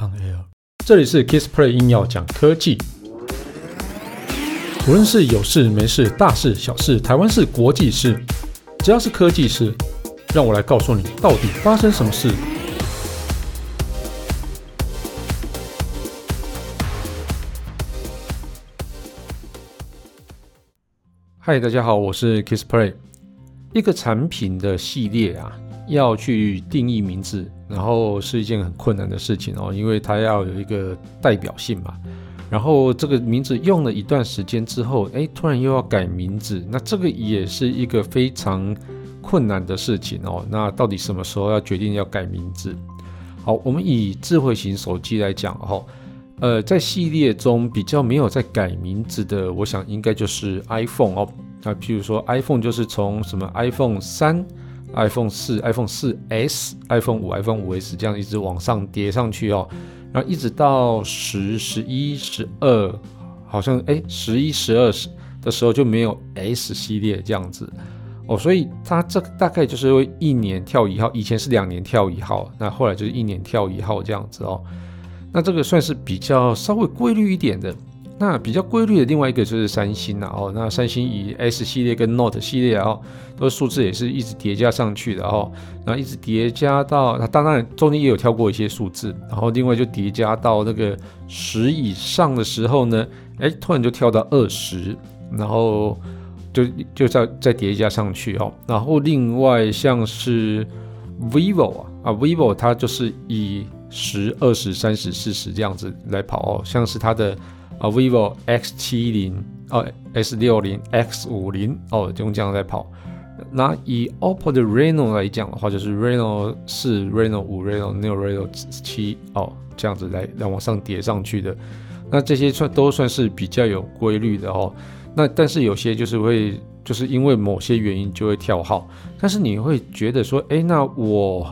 On Air，这里是 Kissplay 硬要讲科技，无论是有事没事、大事小事、台湾事、国际事，只要是科技事，让我来告诉你到底发生什么事。嗨，大家好，我是 Kissplay。一个产品的系列啊，要去定义名字，然后是一件很困难的事情哦，因为它要有一个代表性嘛。然后这个名字用了一段时间之后，哎，突然又要改名字，那这个也是一个非常困难的事情哦。那到底什么时候要决定要改名字？好，我们以智慧型手机来讲哦，呃，在系列中比较没有在改名字的，我想应该就是 iPhone 哦。那譬如说，iPhone 就是从什么 iPhone 三、iPhone 四、iPhone 四 S、iPhone 五、iPhone 五 S 这样一直往上叠上去哦，然后一直到十、十一、十二，好像哎，十一、十二的时候就没有 S 系列这样子哦，所以它这大概就是会一年跳一号，以前是两年跳一号，那后来就是一年跳一号这样子哦，那这个算是比较稍微规律一点的。那比较规律的另外一个就是三星了哦，那三星以 S 系列跟 Note 系列哦，都数字也是一直叠加上去的哦，然后一直叠加到它当然中间也有跳过一些数字，然后另外就叠加到那个十以上的时候呢，哎，突然就跳到二十，然后就就再再叠加上去哦，然后另外像是 Vivo 啊啊 Vivo 它就是以十、二十、三十、四十这样子来跑哦，像是它的。啊，vivo X 七零哦，S 六零 X 五零哦，就用这样在跑。那以 OPPO 的 Reno 来讲的话，就是 Reno 四、Reno 五、Reno 六、Reno 七哦，这样子来来往上叠上去的。那这些算都算是比较有规律的哦。那但是有些就是会就是因为某些原因就会跳号。但是你会觉得说，哎，那我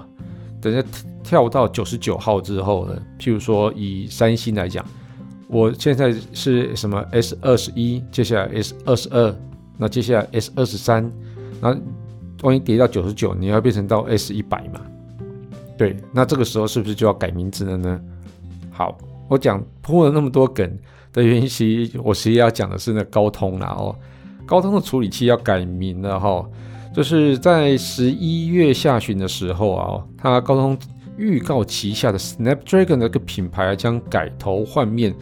等下跳到九十九号之后呢？譬如说以三星来讲。我现在是什么 S 二十一，接下来 S 二十二，那接下来 S 二十三，那万一跌到九十九，你要变成到 S 一百嘛？对，那这个时候是不是就要改名字了呢？好，我讲铺了那么多梗的原因，其实我实际要讲的是那高通啦哦，高通的处理器要改名了哈，就是在十一月下旬的时候啊，它高通预告旗下的 Snapdragon 那个品牌将改头换面。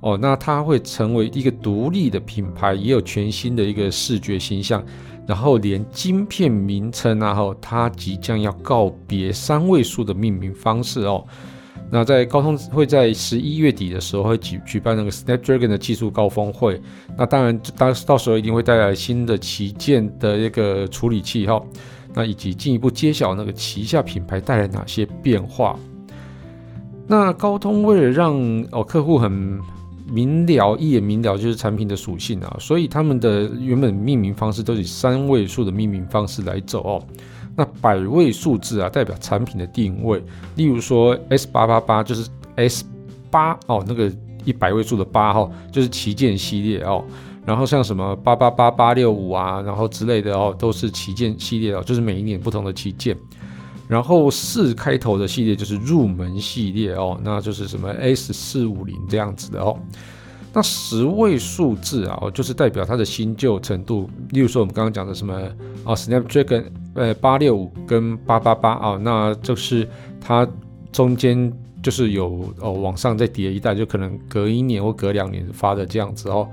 哦，那它会成为一个独立的品牌，也有全新的一个视觉形象，然后连晶片名称啊，哈，它即将要告别三位数的命名方式哦。那在高通会在十一月底的时候会举举办那个 Snapdragon 的技术高峰会，那当然到到时候一定会带来新的旗舰的一个处理器哈，那以及进一步揭晓那个旗下品牌带来哪些变化。那高通为了让哦客户很明了，一眼明了就是产品的属性啊，所以他们的原本命名方式都以三位数的命名方式来走哦。那百位数字啊，代表产品的定位，例如说 S 八八八就是 S 八哦，那个一百位数的八号就是旗舰系列哦。然后像什么八八八八六五啊，然后之类的哦，都是旗舰系列哦，就是每一年不同的旗舰。然后四开头的系列就是入门系列哦，那就是什么 S 四五零这样子的哦。那十位数字啊，就是代表它的新旧程度。例如说我们刚刚讲的什么啊，Snapdragon 呃八六五跟八八八啊，那就是它中间就是有哦往上再叠一代，就可能隔一年或隔两年发的这样子哦。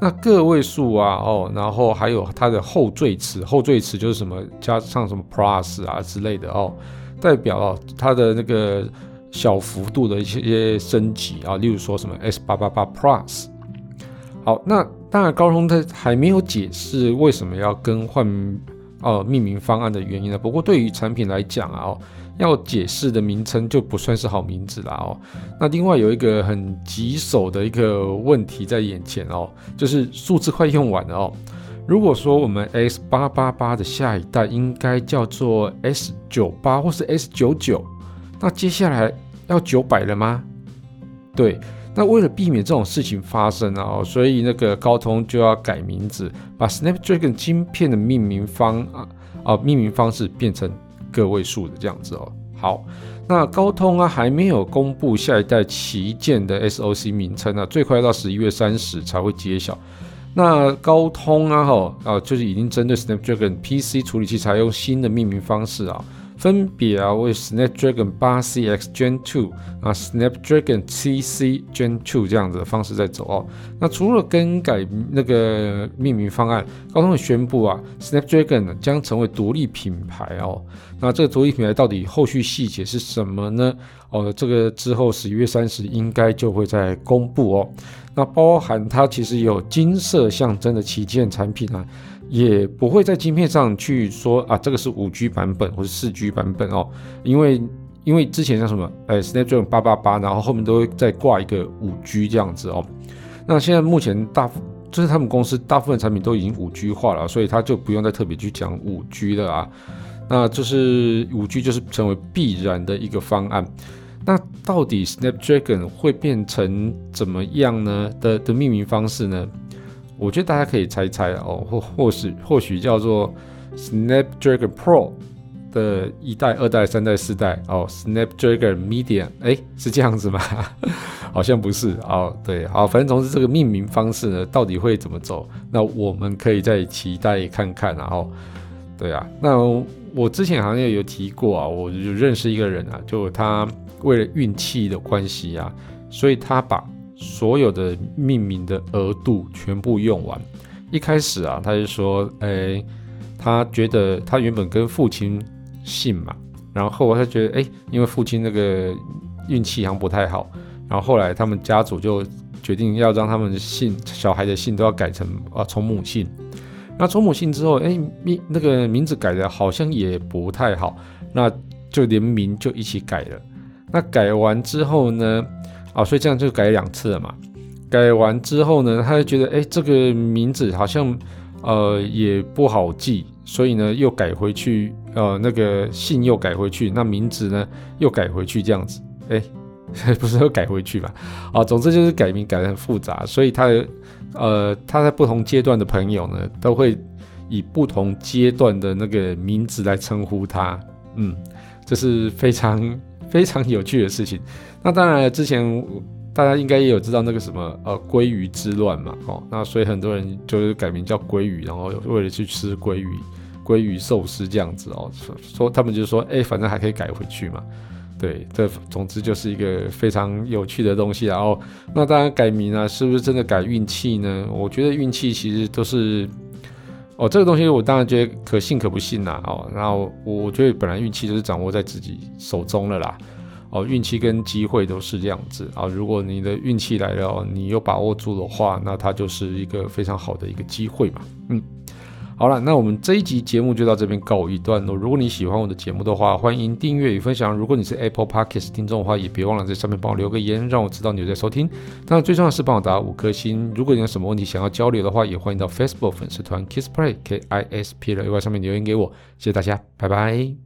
那个位数啊，哦，然后还有它的后缀词，后缀词就是什么加上什么 Plus 啊之类的哦，代表哦它的那个小幅度的一些升级啊，例如说什么 S 八八八 Plus。好，那当然高通它还没有解释为什么要更换呃命名方案的原因呢。不过对于产品来讲啊，哦。要解释的名称就不算是好名字啦哦。那另外有一个很棘手的一个问题在眼前哦，就是数字快用完了哦。如果说我们 S 八八八的下一代应该叫做 S 九八或是 S 九九，那接下来要九百了吗？对，那为了避免这种事情发生啊，所以那个高通就要改名字，把 Snapdragon 芯片的命名方啊啊命名方式变成。个位数的这样子哦，好，那高通啊还没有公布下一代旗舰的 SoC 名称啊，最快到十一月三十才会揭晓。那高通啊，哈啊，就是已经针对 Snapdragon PC 处理器采用新的命名方式啊。分别啊为 Snapdragon 8cx Gen 2啊 Snapdragon 7c Gen 2这样子的方式在走哦。那除了更改那个命名方案，高通也宣布啊 Snapdragon 将成为独立品牌哦。那这个独立品牌到底后续细节是什么呢？哦，这个之后十一月三十应该就会再公布哦。那包含它其实有金色象征的旗舰产品啊。也不会在晶片上去说啊，这个是五 G 版本或是四 G 版本哦，因为因为之前像什么，哎，Snapdragon 八八八，然后后面都会再挂一个五 G 这样子哦。那现在目前大就是他们公司大部分产品都已经五 G 化了，所以他就不用再特别去讲五 G 了啊。那就是五 G 就是成为必然的一个方案。那到底 Snapdragon 会变成怎么样呢的的命名方式呢？我觉得大家可以猜猜哦，或或许或许叫做 Snapdragon Pro 的一代、二代、三代、四代哦，Snapdragon Medium，哎，是这样子吗？好像不是哦，对，好，反正总之这个命名方式呢，到底会怎么走？那我们可以再期待看看，然后，对啊，那我之前好像也有提过啊，我就认识一个人啊，就他为了运气的关系啊，所以他把。所有的命名的额度全部用完。一开始啊，他就说，哎、他觉得他原本跟父亲姓嘛，然后他觉得，哎、因为父亲那个运气好像不太好，然后后来他们家族就决定要让他们的姓，小孩的姓都要改成啊从母姓。那从母姓之后，哎、欸，名那个名字改的好像也不太好，那就连名就一起改了。那改完之后呢？啊，所以这样就改两次了嘛。改完之后呢，他就觉得，哎，这个名字好像，呃，也不好记，所以呢，又改回去，呃，那个姓又改回去，那名字呢又改回去，这样子，哎，不是又改回去吧？啊，总之就是改名改得很复杂，所以他，呃，他在不同阶段的朋友呢，都会以不同阶段的那个名字来称呼他，嗯，这是非常。非常有趣的事情。那当然，之前大家应该也有知道那个什么呃鲑鱼之乱嘛，哦，那所以很多人就是改名叫鲑鱼，然后为了去吃鲑鱼、鲑鱼寿司这样子哦，说他们就说，哎，反正还可以改回去嘛。对，这总之就是一个非常有趣的东西。然后，那当然改名啊，是不是真的改运气呢？我觉得运气其实都是。哦，这个东西我当然觉得可信可不信啦。哦，然后我觉得本来运气就是掌握在自己手中了啦。哦，运气跟机会都是这样子啊。如果你的运气来了，你又把握住的话，那它就是一个非常好的一个机会嘛。嗯。好了，那我们这一集节目就到这边告一段落。如果你喜欢我的节目的话，欢迎订阅与分享。如果你是 Apple Podcast 听众的话，也别忘了在上面帮我留个言，让我知道你有在收听。当然，最重要的是帮我打五颗星。如果你有什么问题想要交流的话，也欢迎到 Facebook 粉丝团 Kiss Play K I S P L A Y 上面留言给我。谢谢大家，拜拜。